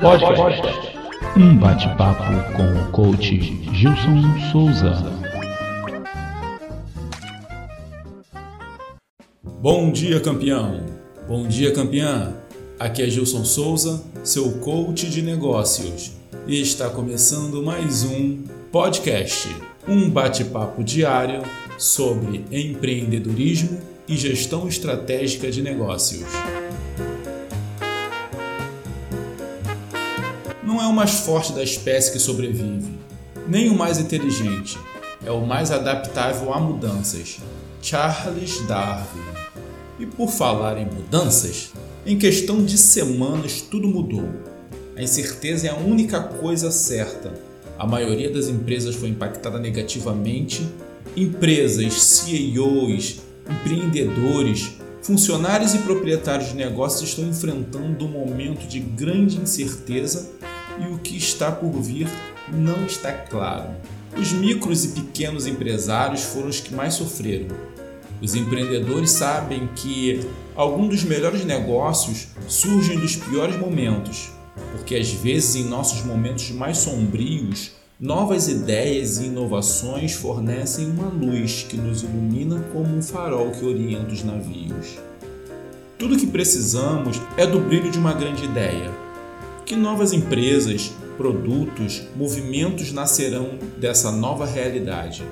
Podcast. Um bate-papo com o coach Gilson Souza. Bom dia, campeão! Bom dia, campeã! Aqui é Gilson Souza, seu coach de negócios, e está começando mais um podcast, um bate-papo diário sobre empreendedorismo e gestão estratégica de negócios. Não é o mais forte da espécie que sobrevive, nem o mais inteligente, é o mais adaptável a mudanças. Charles Darwin. E por falar em mudanças, em questão de semanas tudo mudou. A incerteza é a única coisa certa. A maioria das empresas foi impactada negativamente. Empresas, CEOs, empreendedores, funcionários e proprietários de negócios estão enfrentando um momento de grande incerteza e o que está por vir não está claro. Os micros e pequenos empresários foram os que mais sofreram. Os empreendedores sabem que alguns dos melhores negócios surgem dos piores momentos, porque às vezes em nossos momentos mais sombrios Novas ideias e inovações fornecem uma luz que nos ilumina como um farol que orienta os navios. Tudo o que precisamos é do brilho de uma grande ideia. Que novas empresas, produtos, movimentos nascerão dessa nova realidade?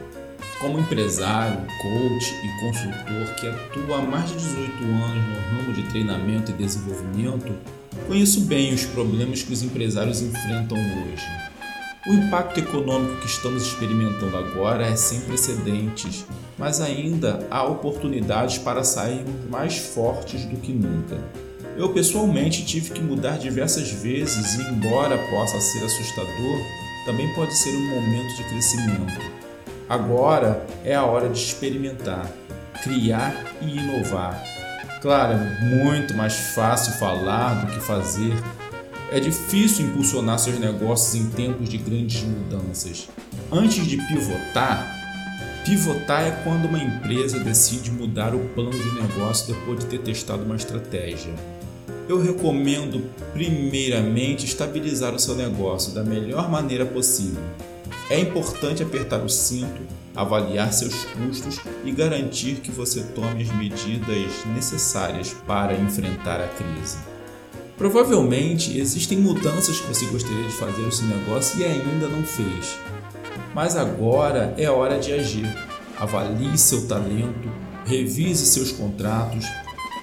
Como empresário, coach e consultor que atua há mais de 18 anos no ramo de treinamento e desenvolvimento, conheço bem os problemas que os empresários enfrentam hoje o impacto econômico que estamos experimentando agora é sem precedentes, mas ainda há oportunidades para sairmos mais fortes do que nunca. Eu pessoalmente tive que mudar diversas vezes e, embora possa ser assustador, também pode ser um momento de crescimento. Agora é a hora de experimentar, criar e inovar. Claro, é muito mais fácil falar do que fazer, é difícil impulsionar seus negócios em tempos de grandes mudanças. Antes de pivotar, pivotar é quando uma empresa decide mudar o plano de negócio depois de ter testado uma estratégia. Eu recomendo, primeiramente, estabilizar o seu negócio da melhor maneira possível. É importante apertar o cinto, avaliar seus custos e garantir que você tome as medidas necessárias para enfrentar a crise. Provavelmente existem mudanças que você gostaria de fazer no seu negócio e ainda não fez. Mas agora é hora de agir. Avalie seu talento, revise seus contratos,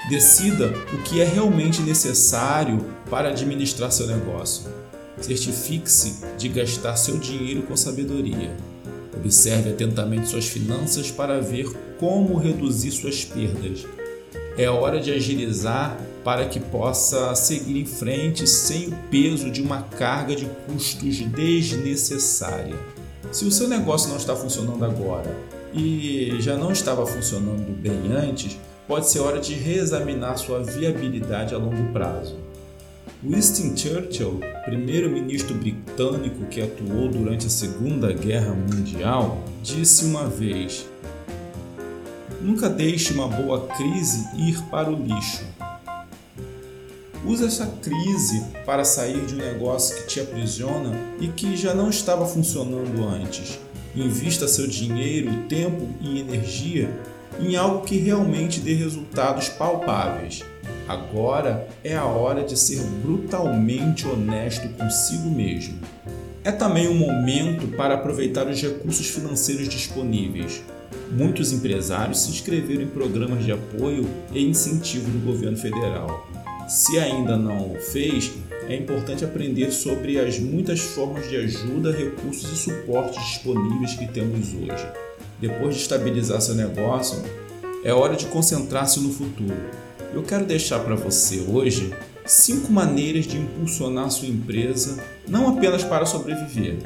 decida o que é realmente necessário para administrar seu negócio. Certifique-se de gastar seu dinheiro com sabedoria. Observe atentamente suas finanças para ver como reduzir suas perdas é hora de agilizar para que possa seguir em frente sem o peso de uma carga de custos desnecessária. Se o seu negócio não está funcionando agora e já não estava funcionando bem antes, pode ser hora de reexaminar sua viabilidade a longo prazo. Winston Churchill, primeiro-ministro britânico que atuou durante a Segunda Guerra Mundial, disse uma vez: Nunca deixe uma boa crise ir para o lixo. Use essa crise para sair de um negócio que te aprisiona e que já não estava funcionando antes. Invista seu dinheiro, tempo e energia em algo que realmente dê resultados palpáveis. Agora é a hora de ser brutalmente honesto consigo mesmo. É também um momento para aproveitar os recursos financeiros disponíveis. Muitos empresários se inscreveram em programas de apoio e incentivo do governo federal. Se ainda não o fez, é importante aprender sobre as muitas formas de ajuda, recursos e suporte disponíveis que temos hoje. Depois de estabilizar seu negócio, é hora de concentrar-se no futuro. Eu quero deixar para você hoje cinco maneiras de impulsionar sua empresa, não apenas para sobreviver,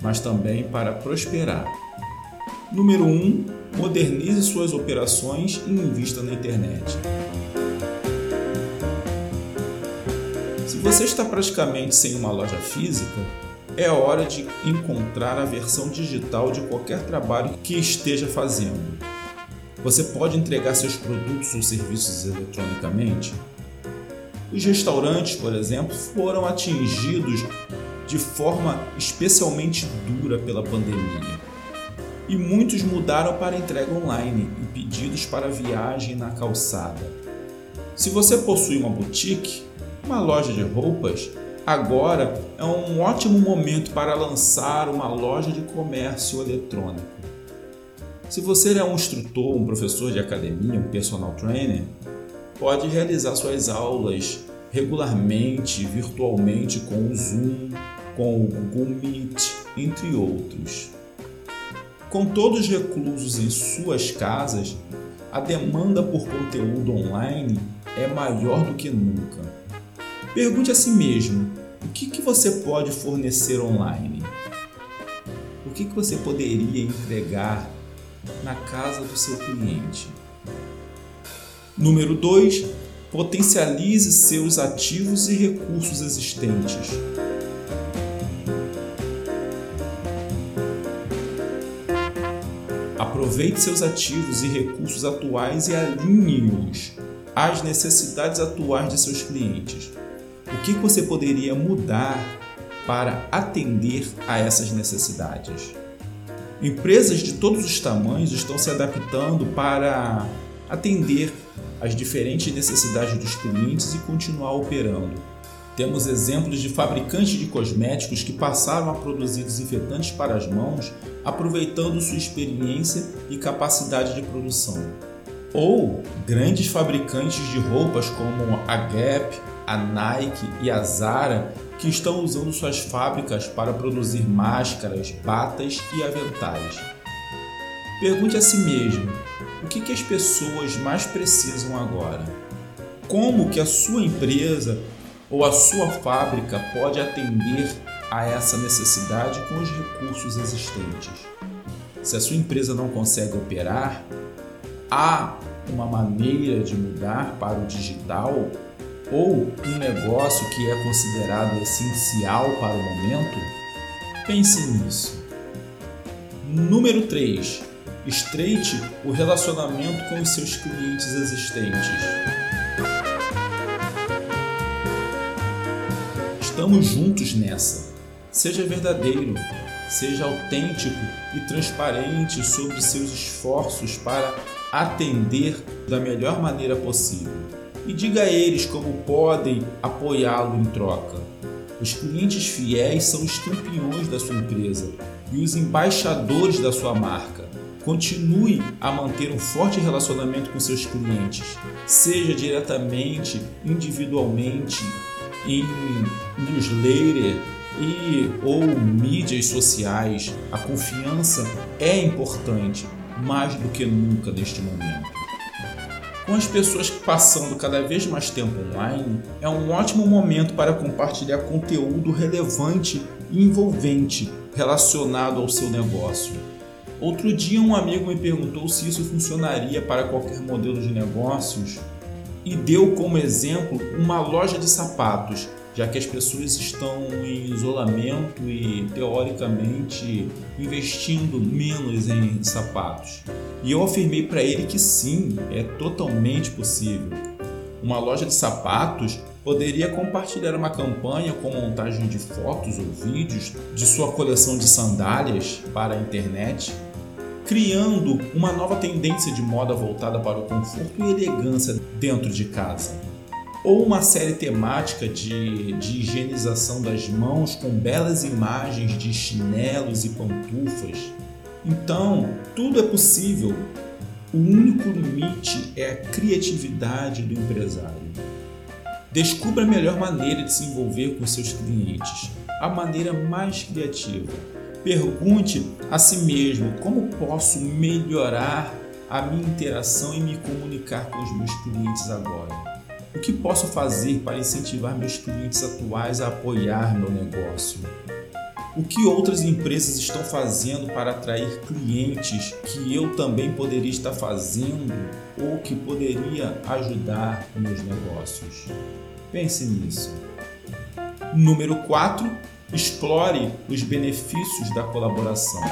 mas também para prosperar. Número 1. Um, modernize suas operações e invista na internet. Se você está praticamente sem uma loja física, é hora de encontrar a versão digital de qualquer trabalho que esteja fazendo. Você pode entregar seus produtos ou serviços eletronicamente? Os restaurantes, por exemplo, foram atingidos de forma especialmente dura pela pandemia. E muitos mudaram para entrega online e pedidos para viagem na calçada. Se você possui uma boutique, uma loja de roupas, agora é um ótimo momento para lançar uma loja de comércio eletrônico. Se você é um instrutor, um professor de academia, um personal trainer, pode realizar suas aulas regularmente, virtualmente com o Zoom, com o Google Meet, entre outros. Com todos reclusos em suas casas, a demanda por conteúdo online é maior do que nunca. Pergunte a si mesmo: o que, que você pode fornecer online? O que, que você poderia entregar na casa do seu cliente? Número 2. Potencialize seus ativos e recursos existentes. Aproveite seus ativos e recursos atuais e alinhe-os às necessidades atuais de seus clientes. O que você poderia mudar para atender a essas necessidades? Empresas de todos os tamanhos estão se adaptando para atender às diferentes necessidades dos clientes e continuar operando. Temos exemplos de fabricantes de cosméticos que passaram a produzir desinfetantes para as mãos, aproveitando sua experiência e capacidade de produção. Ou grandes fabricantes de roupas como a Gap, a Nike e a Zara que estão usando suas fábricas para produzir máscaras, batas e aventais. Pergunte a si mesmo: o que, que as pessoas mais precisam agora? Como que a sua empresa ou a sua fábrica pode atender a essa necessidade com os recursos existentes? Se a sua empresa não consegue operar, há uma maneira de mudar para o digital ou um negócio que é considerado essencial para o momento? Pense nisso. Número 3. Estreite o relacionamento com os seus clientes existentes. Estamos juntos nessa. Seja verdadeiro, seja autêntico e transparente sobre seus esforços para atender da melhor maneira possível e diga a eles como podem apoiá-lo em troca. Os clientes fiéis são os campeões da sua empresa e os embaixadores da sua marca. Continue a manter um forte relacionamento com seus clientes, seja diretamente, individualmente, em newsletter e ou mídias sociais. A confiança é importante mais do que nunca neste momento. Com as pessoas passando cada vez mais tempo online, é um ótimo momento para compartilhar conteúdo relevante e envolvente relacionado ao seu negócio. Outro dia, um amigo me perguntou se isso funcionaria para qualquer modelo de negócios e deu como exemplo uma loja de sapatos já que as pessoas estão em isolamento e teoricamente investindo menos em sapatos. E eu afirmei para ele que sim, é totalmente possível. Uma loja de sapatos poderia compartilhar uma campanha com montagem de fotos ou vídeos de sua coleção de sandálias para a internet, criando uma nova tendência de moda voltada para o conforto e elegância dentro de casa ou uma série temática de, de higienização das mãos com belas imagens de chinelos e pantufas. Então, tudo é possível. O único limite é a criatividade do empresário. Descubra a melhor maneira de se envolver com seus clientes, a maneira mais criativa. Pergunte a si mesmo como posso melhorar a minha interação e me comunicar com os meus clientes agora. O que posso fazer para incentivar meus clientes atuais a apoiar meu negócio? O que outras empresas estão fazendo para atrair clientes que eu também poderia estar fazendo ou que poderia ajudar meus negócios? Pense nisso. Número 4. Explore os benefícios da colaboração.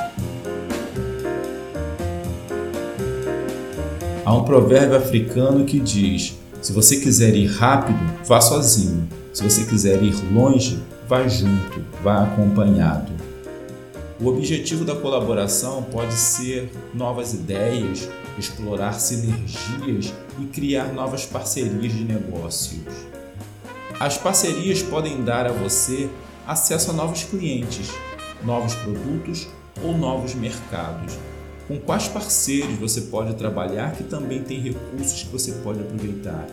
Há um provérbio africano que diz: Se você quiser ir rápido, vá sozinho. Se você quiser ir longe, vá junto, vá acompanhado. O objetivo da colaboração pode ser novas ideias, explorar sinergias e criar novas parcerias de negócios. As parcerias podem dar a você acesso a novos clientes, novos produtos ou novos mercados. Com quais parceiros você pode trabalhar que também tem recursos que você pode aproveitar?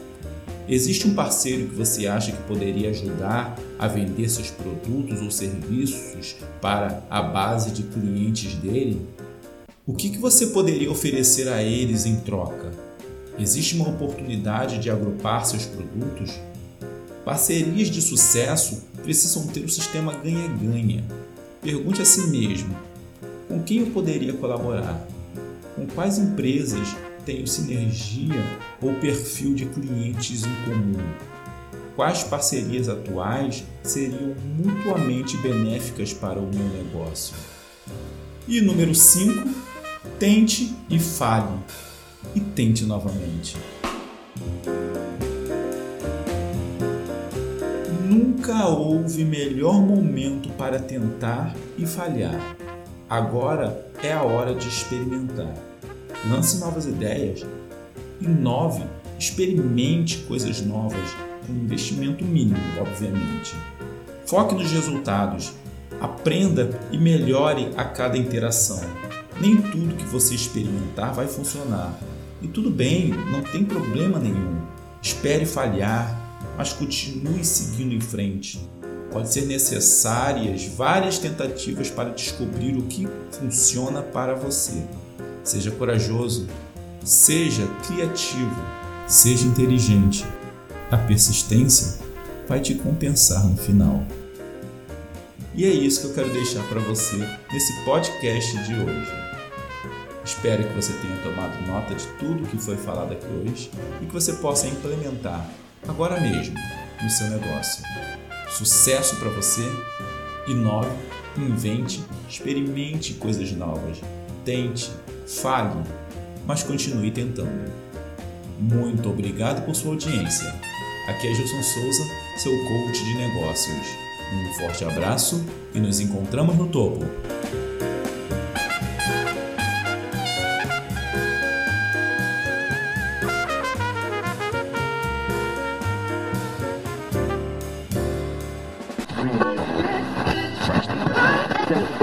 Existe um parceiro que você acha que poderia ajudar a vender seus produtos ou serviços para a base de clientes dele? O que, que você poderia oferecer a eles em troca? Existe uma oportunidade de agrupar seus produtos? Parcerias de sucesso precisam ter o um sistema ganha-ganha. Pergunte a si mesmo: com quem eu poderia colaborar? Com quais empresas tenho sinergia ou perfil de clientes em comum? Quais parcerias atuais seriam mutuamente benéficas para o meu negócio? E número 5, tente e fale. E tente novamente. Nunca houve melhor momento para tentar e falhar. Agora é a hora de experimentar. Lance novas ideias, inove, experimente coisas novas com investimento mínimo, obviamente. Foque nos resultados, aprenda e melhore a cada interação. Nem tudo que você experimentar vai funcionar. E tudo bem, não tem problema nenhum. Espere falhar, mas continue seguindo em frente. Pode ser necessárias várias tentativas para descobrir o que funciona para você. Seja corajoso, seja criativo, seja inteligente. A persistência vai te compensar no final. E é isso que eu quero deixar para você nesse podcast de hoje. Espero que você tenha tomado nota de tudo que foi falado aqui hoje e que você possa implementar agora mesmo no seu negócio. Sucesso para você, inove, invente, experimente coisas novas, tente, fale, mas continue tentando. Muito obrigado por sua audiência. Aqui é Gilson Souza, seu coach de negócios. Um forte abraço e nos encontramos no topo.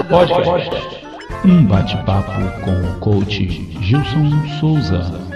Podcast. Um bate-papo com o coach Gilson Souza.